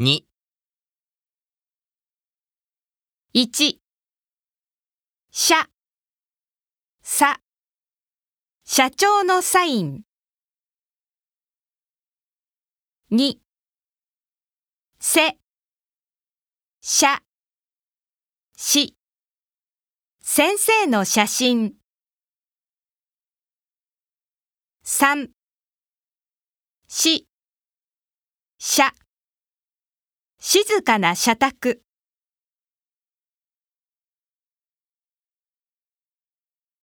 2、1社。さ。社長のサイン。2せ。社。し。先生の写真。3し。社。静かな社宅。